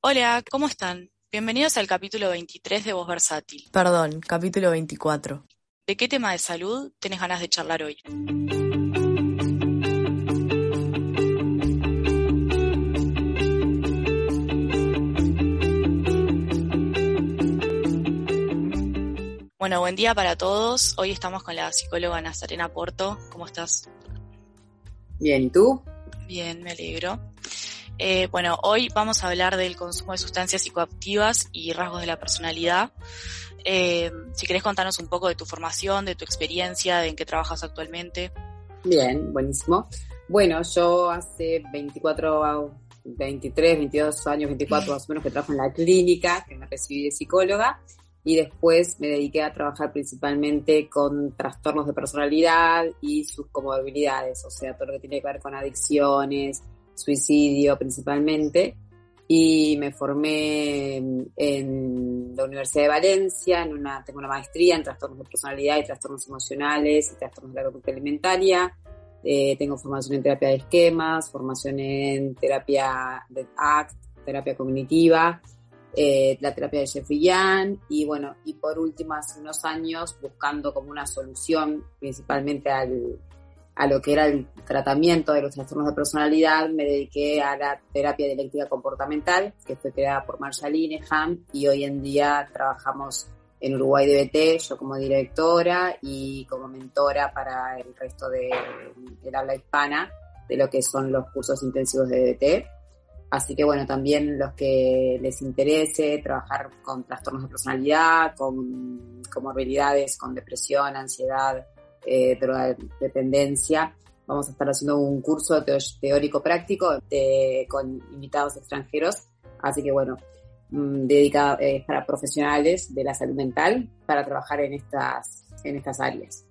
Hola, ¿cómo están? Bienvenidos al capítulo 23 de Voz Versátil. Perdón, capítulo 24. ¿De qué tema de salud tenés ganas de charlar hoy? Bueno, buen día para todos. Hoy estamos con la psicóloga Nazarena Porto. ¿Cómo estás? Bien, ¿y tú? Bien, me alegro. Eh, bueno, hoy vamos a hablar del consumo de sustancias psicoactivas y rasgos de la personalidad. Eh, si querés contarnos un poco de tu formación, de tu experiencia, de en qué trabajas actualmente. Bien, buenísimo. Bueno, yo hace 24, 23, 22 años, 24 más o menos que trabajo en la clínica, que me recibí de psicóloga y después me dediqué a trabajar principalmente con trastornos de personalidad y sus comorbilidades, o sea, todo lo que tiene que ver con adicciones, suicidio principalmente. Y me formé en la Universidad de Valencia, en una, tengo una maestría en trastornos de personalidad y trastornos emocionales y trastornos de la conducta alimentaria. Eh, tengo formación en terapia de esquemas, formación en terapia de ACT, terapia cognitiva eh, la terapia de Jeffrey Young y bueno, y por último hace unos años buscando como una solución principalmente al, a lo que era el tratamiento de los trastornos de personalidad, me dediqué a la terapia dialéctica comportamental, que fue creada por Marshall Linehan y hoy en día trabajamos en Uruguay DBT, yo como directora y como mentora para el resto de, del habla hispana de lo que son los cursos intensivos de DBT. Así que bueno, también los que les interese trabajar con trastornos de personalidad, con comorbilidades, con depresión, ansiedad, eh, dependencia, vamos a estar haciendo un curso teórico práctico con invitados extranjeros. Así que bueno, mm, dedicado eh, para profesionales de la salud mental para trabajar en estas, en estas áreas.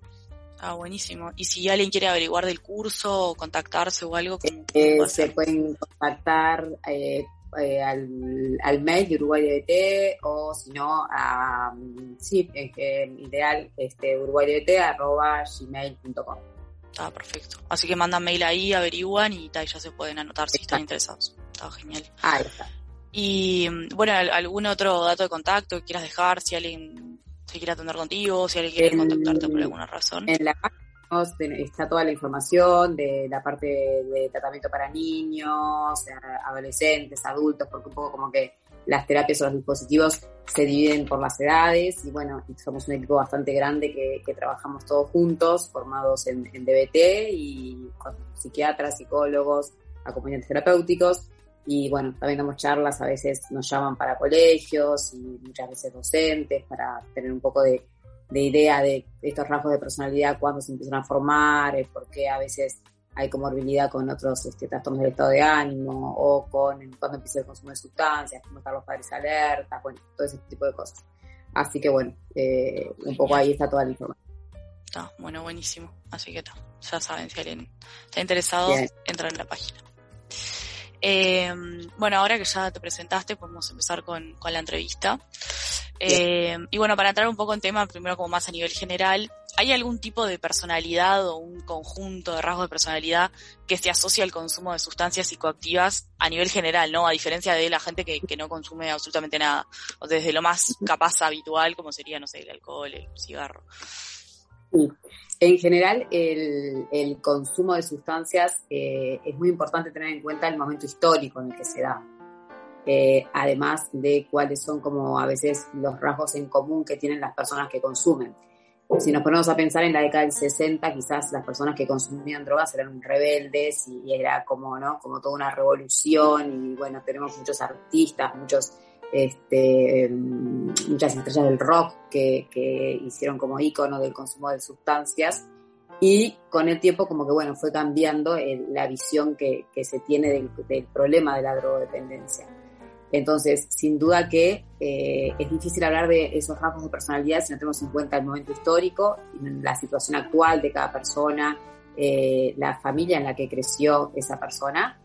Ah, buenísimo. Y si alguien quiere averiguar del curso o contactarse o algo, ¿cómo, eh, se pueden contactar eh, eh, al, al, mail de Uruguay DBT o si no, a, sí, ideal, este, arroba gmail.com. Está perfecto. Así que mandan mail ahí, averiguan y, ya se pueden anotar si están interesados. Está genial. Ahí está. Y bueno, algún otro dato de contacto que quieras dejar, si alguien si quiere atender contigo, si alguien quiere contactarte por alguna razón. En la página está toda la información de la parte de tratamiento para niños, adolescentes, adultos, porque un poco como que las terapias o los dispositivos se dividen por las edades y bueno, somos un equipo bastante grande que, trabajamos todos juntos, formados en, en DBT y con psiquiatras, psicólogos, acompañantes terapéuticos. Y bueno, también damos charlas, a veces nos llaman para colegios y muchas veces docentes para tener un poco de, idea de estos rasgos de personalidad, cuándo se empiezan a formar, por qué a veces hay comorbilidad con otros este, trastornos del estado de ánimo o con cuándo empieza el consumo de sustancias, cómo están los padres alertas, bueno, todo ese tipo de cosas. Así que bueno, eh, un poco ahí está toda la información. Está, bueno, buenísimo. Así que está, ya saben, si alguien está interesado, entra en la página. Eh, bueno, ahora que ya te presentaste, podemos empezar con, con la entrevista. Eh, y bueno, para entrar un poco en tema, primero como más a nivel general, ¿hay algún tipo de personalidad o un conjunto de rasgos de personalidad que se asocia al consumo de sustancias psicoactivas a nivel general, ¿no? A diferencia de la gente que, que no consume absolutamente nada, o desde lo más capaz habitual, como sería, no sé, el alcohol, el cigarro. Sí. En general, el, consumo de sustancias eh, es muy importante tener en cuenta el momento histórico en el que se da. Eh, además de cuáles son como a veces los rasgos en común que tienen las personas que consumen. Si nos ponemos a pensar en la década del 60, quizás las personas que consumían drogas eran rebeldes y era como, ¿no? Como toda una revolución y bueno, tenemos muchos artistas, muchos este, muchas estrellas del rock que, hicieron como ícono del consumo de sustancias y con el tiempo como que bueno fue cambiando la visión que, se tiene del, problema de la drogodependencia. Entonces, sin duda que eh, es difícil hablar de esos rasgos de personalidad si no tenemos en cuenta el momento histórico, la situación actual de cada persona, eh, la familia en la que creció esa persona,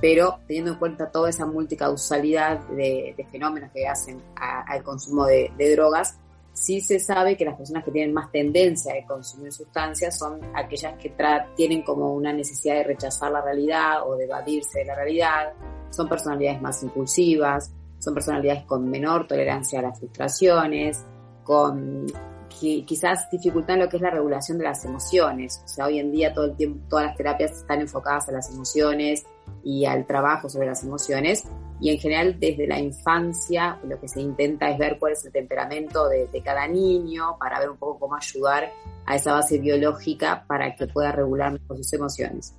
pero teniendo en cuenta toda esa multicausalidad de, fenómenos que hacen al consumo de, drogas, sí se sabe que las personas que tienen más tendencia a consumir sustancias son aquellas que tienen como una necesidad de rechazar la realidad o de evadirse de la realidad, son personalidades más impulsivas, son personalidades con menor tolerancia a las frustraciones, con quizás dificultad en lo que es la regulación de las emociones. O sea, hoy en día todo el tiempo, todas las terapias están enfocadas a las emociones y al trabajo sobre las emociones. Y en general desde la infancia lo que se intenta es ver cuál es el temperamento de, de cada niño para ver un poco cómo ayudar a esa base biológica para que pueda regular mejor sus emociones.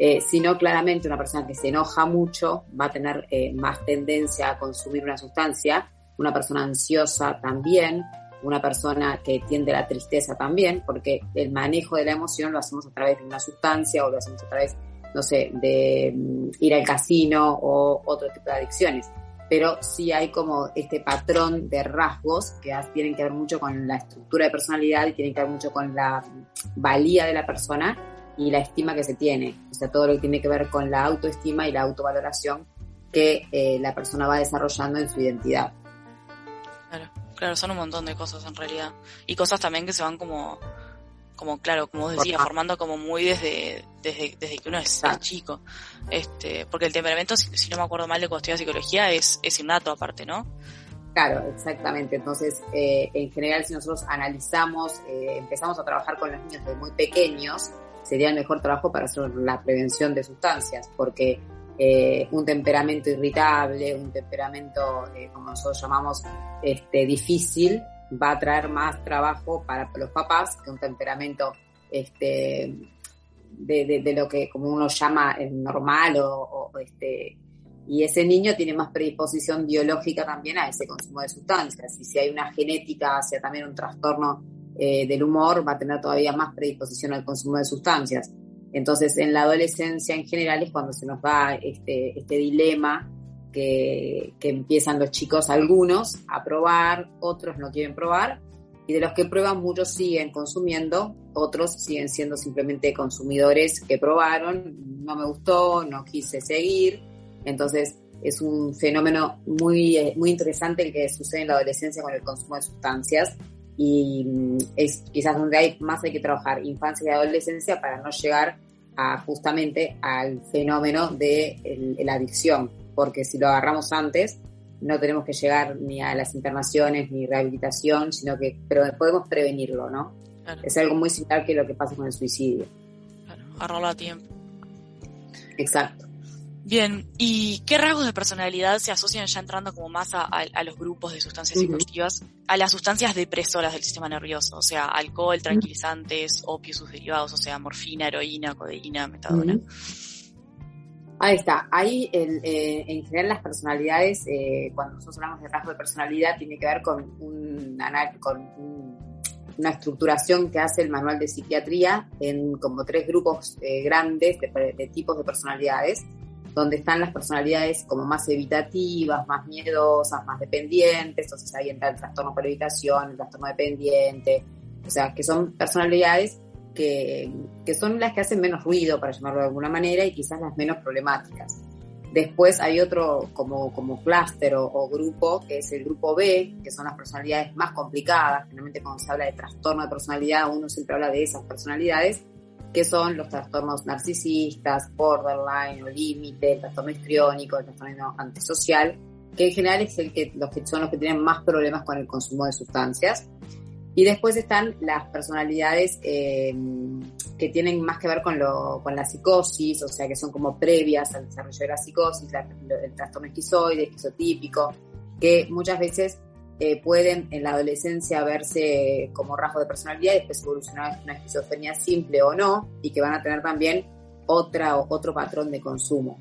Eh, sino claramente una persona que se enoja mucho va a tener eh, más tendencia a consumir una sustancia, una persona ansiosa también, una persona que tiende a la tristeza también, porque el manejo de la emoción lo hacemos a través de una sustancia o lo hacemos a través, no sé, de mm, ir al casino o otro tipo de adicciones. Pero sí hay como este patrón de rasgos que tienen que ver mucho con la estructura de personalidad y tienen que ver mucho con la valía de la persona y la estima que se tiene, o sea, todo lo que tiene que ver con la autoestima y la autovaloración que eh, la persona va desarrollando en su identidad. Claro, claro, son un montón de cosas en realidad. Y cosas también que se van como, como claro, como decía, formando como muy desde, desde, desde que uno es, chico. Este, porque el temperamento, si, no me acuerdo mal de cuando psicología, es, es innato aparte, ¿no? Claro, exactamente. Entonces, eh, en general, si nosotros analizamos, eh, empezamos a trabajar con los niños desde muy pequeños, sería el mejor trabajo para hacer la prevención de sustancias, porque eh, un temperamento irritable, un temperamento, eh, como nosotros llamamos, este, difícil, va a traer más trabajo para los papás que un temperamento este, de, lo que como uno llama normal o, este y ese niño tiene más predisposición biológica también a ese consumo de sustancias y si hay una genética hacia también un trastorno eh, del humor va a tener todavía más predisposición al consumo de sustancias. Entonces, en la adolescencia en general es cuando se nos da este, este dilema que, empiezan los chicos, algunos, a probar, otros no quieren probar, y de los que prueban, muchos siguen consumiendo, otros siguen siendo simplemente consumidores que probaron, no me gustó, no quise seguir. Entonces, es un fenómeno muy, eh, muy interesante el que sucede en la adolescencia con el consumo de sustancias y mm, es quizás donde hay más hay que trabajar infancia y adolescencia para no llegar a justamente al fenómeno de la adicción, porque si lo agarramos antes no tenemos que llegar ni a las internaciones ni rehabilitación, sino que pero podemos prevenirlo, ¿no? Es algo muy similar que lo que pasa con el suicidio. Claro, agarrarlo a tiempo. Exacto. Bien, ¿y qué rasgos de personalidad se asocian ya entrando como más a, los grupos de sustancias psicoactivas? A las sustancias depresoras del sistema nervioso, o sea, alcohol, tranquilizantes, opio, sus derivados, o sea, morfina, heroína, codeína, metadona. Ahí está. Ahí, eh, en general, las personalidades, eh, cuando nosotros hablamos de rasgos de personalidad, tiene que ver con, un, con una estructuración que hace el manual de psiquiatría en como tres grupos eh, grandes de tipos de personalidades donde están las personalidades como más evitativas, más miedosas, más dependientes, entonces ahí entra el trastorno por evitación, el trastorno dependiente, o sea, que son personalidades que, que son las que hacen menos ruido, para llamarlo de alguna manera, y quizás las menos problemáticas. Después hay otro como, como clúster o, o, grupo, que es el grupo B, que son las personalidades más complicadas. Generalmente cuando se habla de trastorno de personalidad, uno siempre habla de esas personalidades que son los trastornos narcisistas, borderline o límite, el trastorno histriónico, el trastorno antisocial, que en general es el que, los que son los que tienen más problemas con el consumo de sustancias. Y después están las personalidades eh, que tienen más que ver con, lo, con la psicosis, o sea, que son como previas al desarrollo de la psicosis, el trastorno esquizoide, esquizotípico, que muchas veces eh, pueden en la adolescencia verse como rasgo de personalidad y después evolucionar una esquizofrenia simple o no, y que van a tener también otra, otro patrón de consumo.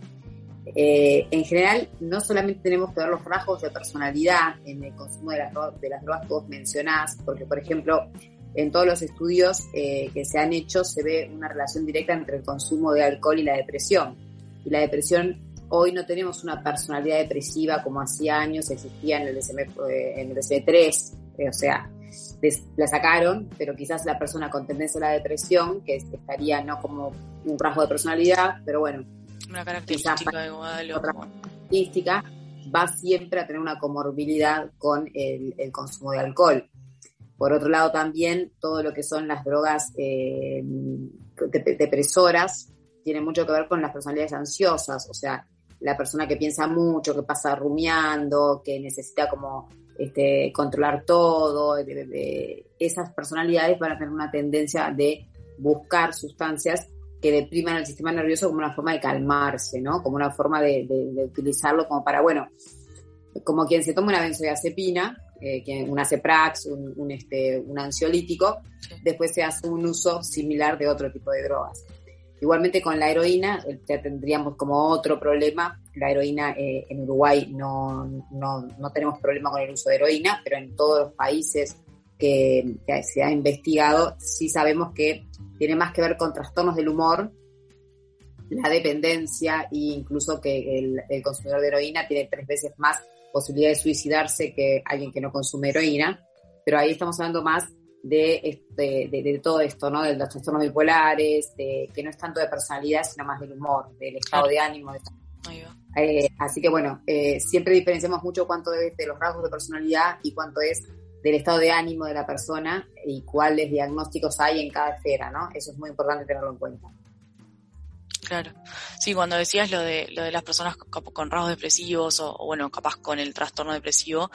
Eh, en general, no solamente tenemos que ver los rasgos de personalidad en el consumo de las, de las drogas que vos mencionás, porque, por ejemplo, en todos los estudios eh, que se han hecho se ve una relación directa entre el consumo de alcohol y la depresión. Y la depresión Hoy no tenemos una personalidad depresiva como hacía años existía en el DSM, eh, en el 3 o sea, la sacaron, pero quizás la persona con tendencia a la depresión, que estaría no como un rasgo de personalidad, pero bueno, una característica de otra característica, va siempre a tener una comorbilidad con el, consumo de alcohol. Por otro lado, también todo lo que son las drogas eh, depresoras tiene mucho que ver con las personalidades ansiosas, o sea, la persona que piensa mucho, que pasa rumiando, que necesita como este, controlar todo, esas personalidades van a tener una tendencia de buscar sustancias que depriman el sistema nervioso como una forma de calmarse, ¿no? Como una forma de, utilizarlo como para, bueno, como quien se toma una benzodiazepina, eh, una Ceprax, un, este, un ansiolítico, después se hace un uso similar de otro tipo de drogas. Igualmente con la heroína ya tendríamos como otro problema. La heroína eh, en Uruguay no, no, no, tenemos problema con el uso de heroína, pero en todos los países que, se ha investigado sí sabemos que tiene más que ver con trastornos del humor, la dependencia e incluso que el, el consumidor de heroína tiene tres veces más posibilidad de suicidarse que alguien que no consume heroína. Pero ahí estamos hablando más de, de, todo esto, ¿no? De los trastornos bipolares, de, que no es tanto de personalidad, sino más del humor, del estado de ánimo. Eh, así que bueno, eh, siempre diferenciamos mucho cuánto es de los rasgos de personalidad y cuánto es del estado de ánimo de la persona y cuáles diagnósticos hay en cada esfera, ¿no? Eso es muy importante tenerlo en cuenta. Claro. Sí, cuando decías lo de, lo de las personas con, rasgos depresivos o, bueno, capaz con el trastorno depresivo,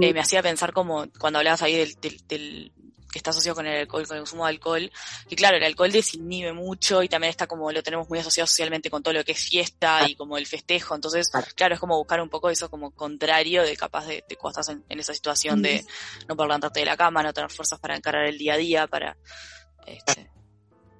eh, mm. me hacía pensar como cuando hablabas ahí del, del, que está asociado con el alcohol, con el consumo de alcohol. Y claro, el alcohol desinhibe mucho y también está como lo tenemos muy asociado socialmente con todo lo que es fiesta y como el festejo. Entonces, claro, es como buscar un poco eso como contrario de capaz de, de cuando estás en, esa situación de no poder levantarte de la cama, no tener fuerzas para encarar el día a día, para... Este...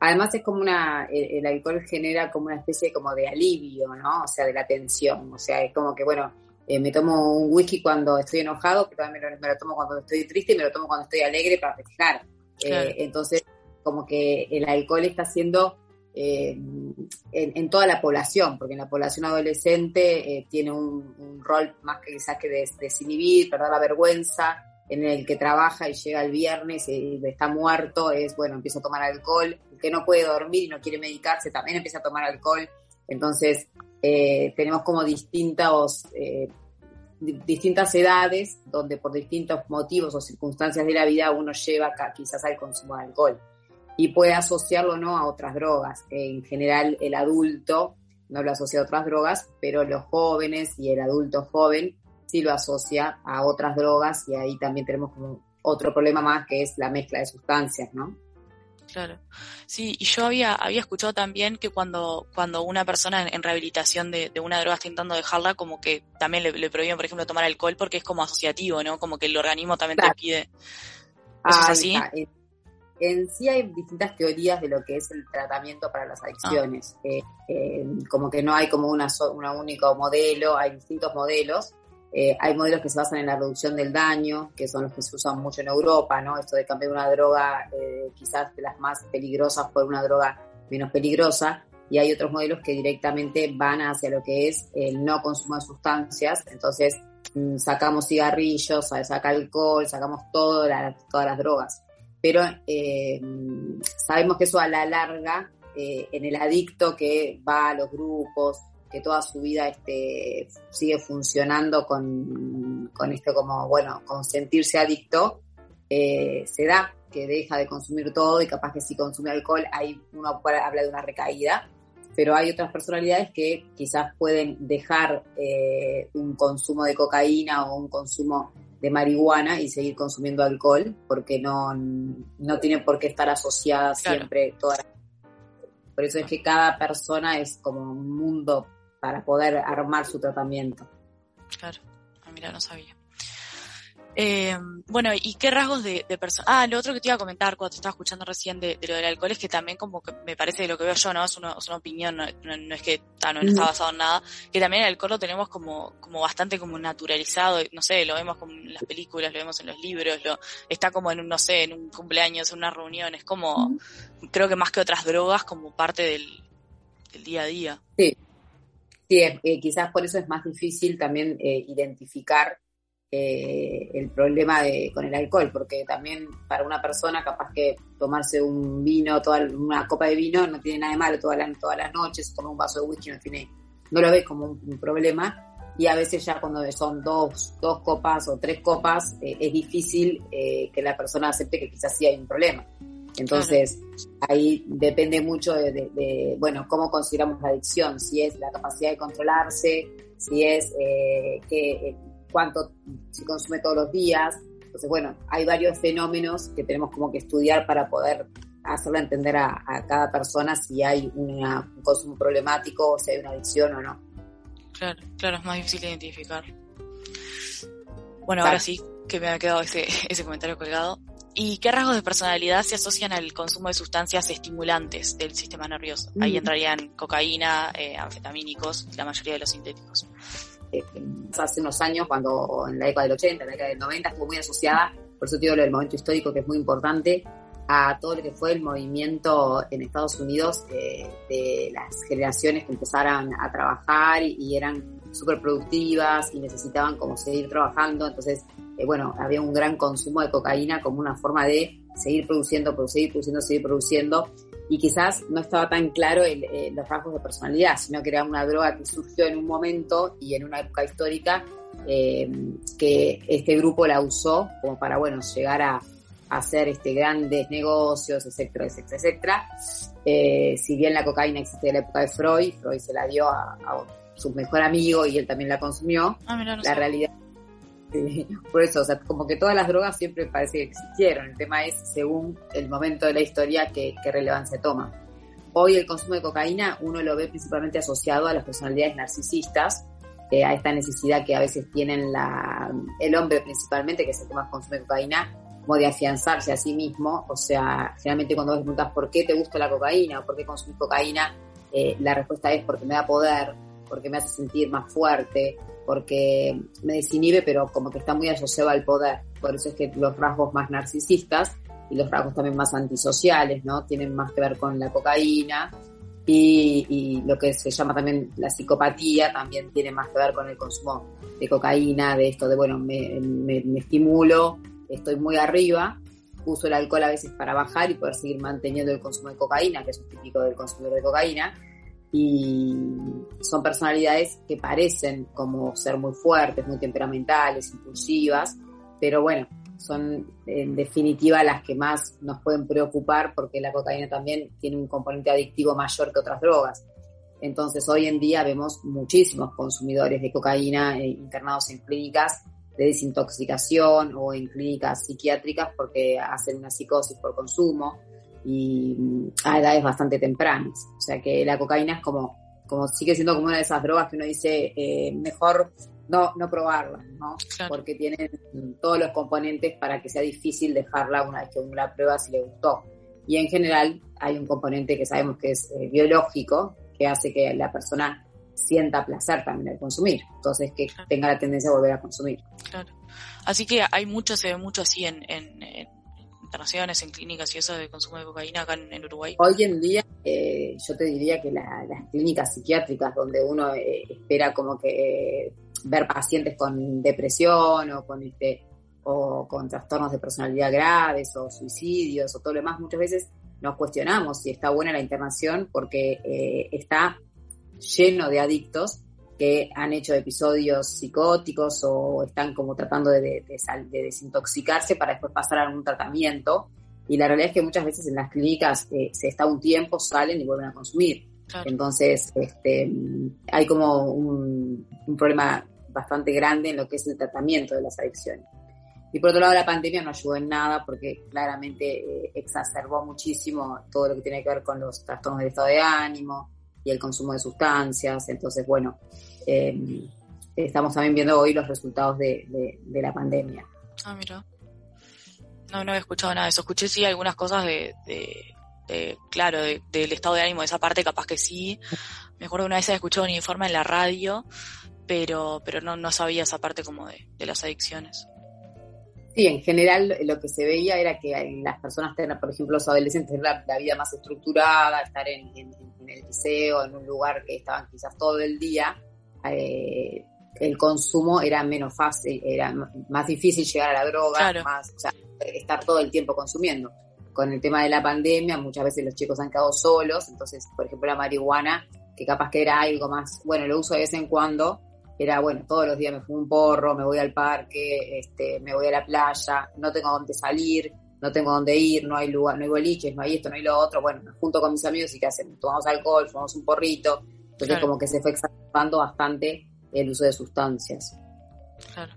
Además es como una, el, alcohol genera como una especie como de alivio, ¿no? O sea, de la tensión. O sea, es como que, bueno, eh, me tomo un whisky cuando estoy enojado, pero también me lo, tomo cuando estoy triste y me lo tomo cuando estoy alegre para festejar. Eh, entonces, como que el alcohol está haciendo eh, en, toda la población, porque en la población adolescente tiene un, rol más que quizás que de, desinhibir, perder la vergüenza, en el que trabaja y llega el viernes y está muerto, es bueno, empieza a tomar alcohol, el que no puede dormir y no quiere medicarse también empieza a tomar alcohol. Entonces, eh, tenemos como distintos, eh, distintas edades donde por distintos motivos o circunstancias de la vida uno lleva quizás al consumo de alcohol y puede asociarlo no a otras drogas. En general el adulto no lo asocia a otras drogas, pero los jóvenes y el adulto joven sí lo asocia a otras drogas y ahí también tenemos como otro problema más que es la mezcla de sustancias, ¿no? Claro. Sí, y yo había, había escuchado también que cuando, cuando una persona en, rehabilitación de, una droga está intentando dejarla, como que también le, prohíben, por ejemplo, tomar alcohol porque es como asociativo, ¿no? Como que el organismo también te pide. ¿Eso es así? En, sí hay distintas teorías de lo que es el tratamiento para las adicciones. Ah. Eh, eh, como que no hay como una, una único modelo, hay distintos modelos. Eh, hay modelos que se basan en la reducción del daño, que son los que se usan mucho en Europa, ¿no? Esto de cambiar una droga, eh, quizás de las más peligrosas por una droga menos peligrosa. Y hay otros modelos que directamente van hacia lo que es el no consumo de sustancias. Entonces, mm, sacamos cigarrillos, saca alcohol, sacamos todas las drogas. Pero eh, sabemos que eso a la larga, en el adicto que va a los grupos, que toda su vida este, sigue funcionando con, con esto como, bueno, con sentirse adicto, eh, se da que deja de consumir todo y capaz que si consume alcohol, ahí uno habla de una recaída, pero hay otras personalidades que quizás pueden dejar eh, un consumo de cocaína o un consumo de marihuana y seguir consumiendo alcohol, porque no, no tiene por qué estar asociada siempre toda Por eso es que cada persona es como un mundo para poder armar su tratamiento. Claro, ah, mira, no sabía. Eh, bueno, ¿y qué rasgos de, de persona? Ah, lo otro que te iba a comentar cuando te estaba escuchando recién de, lo del alcohol es que también como que me parece de lo que veo yo, ¿no? Es una, es una opinión, no, es que ah, no, está basado en nada, que también el alcohol lo tenemos como, como bastante como naturalizado, no sé, lo vemos como en las películas, lo vemos en los libros, lo, está como en un, no sé, en un cumpleaños, en una reunión, es como, creo que más que otras drogas, como parte del, del día a día. Sí, Sí, eh, quizás por eso es más difícil también eh, identificar eh, el problema de, con el alcohol, porque también para una persona capaz que tomarse un vino, toda una copa de vino no tiene nada de malo todas las todas las noches, tomar un vaso de whisky no tiene, no lo ve como un, problema, y a veces ya cuando son dos, dos copas o tres copas, es difícil que la persona acepte que quizás sí hay un problema. Entonces, ahí depende mucho de, bueno, cómo consideramos la adicción, si es la capacidad de controlarse, si es eh, que, eh, cuánto se consume todos los días. Entonces, bueno, hay varios fenómenos que tenemos como que estudiar para poder hacerle entender a, cada persona si hay un consumo problemático, o si hay una adicción o no. Claro, claro, es más difícil identificar. Bueno, ahora sí que me ha quedado ese, ese comentario colgado. ¿Y qué rasgos de personalidad se asocian al consumo de sustancias estimulantes del sistema nervioso? Ahí mm. entrarían cocaína, eh, anfetamínicos, la mayoría de los sintéticos. Eh, hace unos años, cuando en la década del 80, en la década del 90, estuvo muy asociada, por eso digo lo del momento histórico que es muy importante, a todo lo que fue el movimiento en Estados Unidos eh, de las generaciones que empezaran a trabajar y eran súper productivas y necesitaban como seguir trabajando. Entonces, eh, bueno, había un gran consumo de cocaína como una forma de seguir produciendo, seguir produciendo, seguir produciendo. Y quizás no estaba tan claro el, eh, los rasgos de personalidad, sino que era una droga que surgió en un momento y en una época histórica eh, que este grupo la usó como para, bueno, llegar a, hacer este, grandes negocios, etcétera, etcétera, etcétera. si bien la cocaína existe en la época de Freud, Freud se la dio a, a su mejor amigo y él también la consumió. Ah, la realidad por eso, o sea, como que todas las drogas siempre parece que existieron. El tema es según el momento de la historia qué, relevancia toma. Hoy el consumo de cocaína uno lo ve principalmente asociado a las personalidades narcisistas, eh, a esta necesidad que a veces tienen el hombre principalmente, que es el que más consume cocaína, como de afianzarse a sí mismo. O sea, generalmente cuando vos preguntas por qué te gusta la cocaína o por qué consumís cocaína, eh, la respuesta es porque me da poder, porque me hace sentir más fuerte, porque me desinhibe, pero como que está muy asociado al poder. Por eso es que los rasgos más narcisistas y los rasgos también más antisociales, ¿no? Tienen más que ver con la cocaína y, lo que se llama también la psicopatía también tiene más que ver con el consumo de cocaína, de esto de, bueno, me, me estimulo, estoy muy arriba, uso el alcohol a veces para bajar y poder seguir manteniendo el consumo de cocaína, que es un típico del consumidor de cocaína, y son personalidades que parecen como ser muy fuertes, muy temperamentales, impulsivas, pero bueno, son en definitiva las que más nos pueden preocupar porque la cocaína también tiene un componente adictivo mayor que otras drogas. Entonces hoy en día vemos muchísimos consumidores de cocaína eh, internados en clínicas de desintoxicación o en clínicas psiquiátricas porque hacen una psicosis por consumo y a edades bastante tempranas. O sea que la cocaína es como, como sigue siendo como una de esas drogas que uno dice, eh, mejor no, no probarla, ¿no? Porque tienen todos los componentes para que sea difícil dejarla una vez que uno la prueba si le gustó. Y en general hay un componente que sabemos que es eh, biológico, que hace que la persona sienta placer también al consumir. Entonces que tenga la tendencia a volver a consumir. Claro. Así que hay mucho, se ve mucho así en, en internaciones, en clínicas y eso de consumo de cocaína acá en, Uruguay? Hoy en día eh, yo te diría que las clínicas psiquiátricas donde uno eh, espera como que eh, ver pacientes con depresión o con este o con trastornos de personalidad graves o suicidios o todo lo demás, muchas veces nos cuestionamos si está buena la internación porque está lleno de adictos que han hecho episodios psicóticos o están como tratando de, desintoxicarse para después pasar a algún tratamiento. Y la realidad es que muchas veces en las clínicas eh, se está un tiempo, salen y vuelven a consumir. Entonces, este, hay como un, problema bastante grande en lo que es el tratamiento de las adicciones. Y por otro lado, la pandemia no ayudó en nada porque claramente eh, exacerbó muchísimo todo lo que tiene que ver con los trastornos del estado de ánimo, y el consumo de sustancias. Entonces, bueno, eh, estamos también viendo hoy los resultados de, la pandemia. Ah, mira. No, no he escuchado nada de eso. Escuché sí algunas cosas de, claro, del estado de ánimo de esa parte, capaz que sí. Me acuerdo una vez he escuchado un informe en la radio, pero, pero no, no sabía esa parte como de, las adicciones. Sí, en general lo que se veía era que las personas, por ejemplo, los adolescentes, tener la, vida más estructurada, estar en, en, el liceo, en un lugar que estaban quizás todo el día, eh, el consumo era menos fácil, era más difícil llegar a la droga, más, o sea, estar todo el tiempo consumiendo. Con el tema de la pandemia, muchas veces los chicos han quedado solos, entonces, por ejemplo, la marihuana, que capaz que era algo más, bueno, lo uso de vez en cuando, era, bueno, todos los días me fumo un porro, me voy al parque, este, me voy a la playa, no tengo dónde salir, no tengo dónde ir, no hay lugar, no hay boliches, no hay esto, no hay lo otro, bueno, me junto con mis amigos y ¿qué hacen? Tomamos alcohol, fumamos un porrito, entonces como que se fue exacerbando bastante el uso de sustancias. Claro.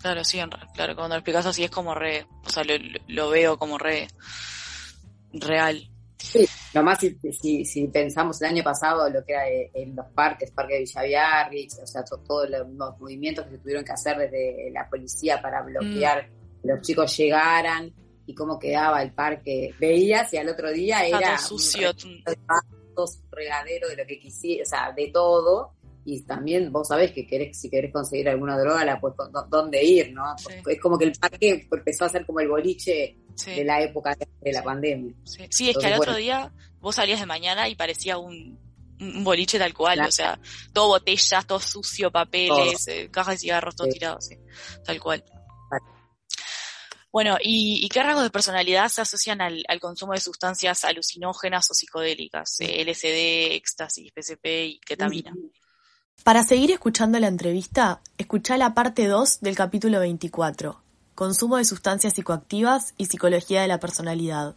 Claro, sí, claro, cuando lo explicas así es como re, o sea, lo, veo como re real. Sí, nomás si, si, si, pensamos el año pasado lo que era eh, en los parques, Parque de Villaviarri, o sea, todos los movimientos que se tuvieron que hacer desde la policía para bloquear mm. que los chicos llegaran y cómo quedaba el parque. Veías y al otro día era sucio. Un regadero de lo que quisiera, o sea, de todo y también vos sabés que querés, si querés conseguir alguna droga, la pues dónde ir, ¿no? Es como que el parque empezó a ser como el boliche de la época de la pandemia. Sí, es que al otro día vos salías de mañana y parecía un, boliche tal cual, o sea, todo botellas, todo sucio, papeles, eh, cajas de cigarros, todo tirado, sí, tal cual. Bueno, ¿y, qué rasgos de personalidad se asocian al, consumo de sustancias alucinógenas o psicodélicas? Eh, LSD, éxtasis, PCP y ketamina. Para seguir escuchando la entrevista, escucha la parte 2 del capítulo 24, Consumo de sustancias psicoactivas y psicología de la personalidad.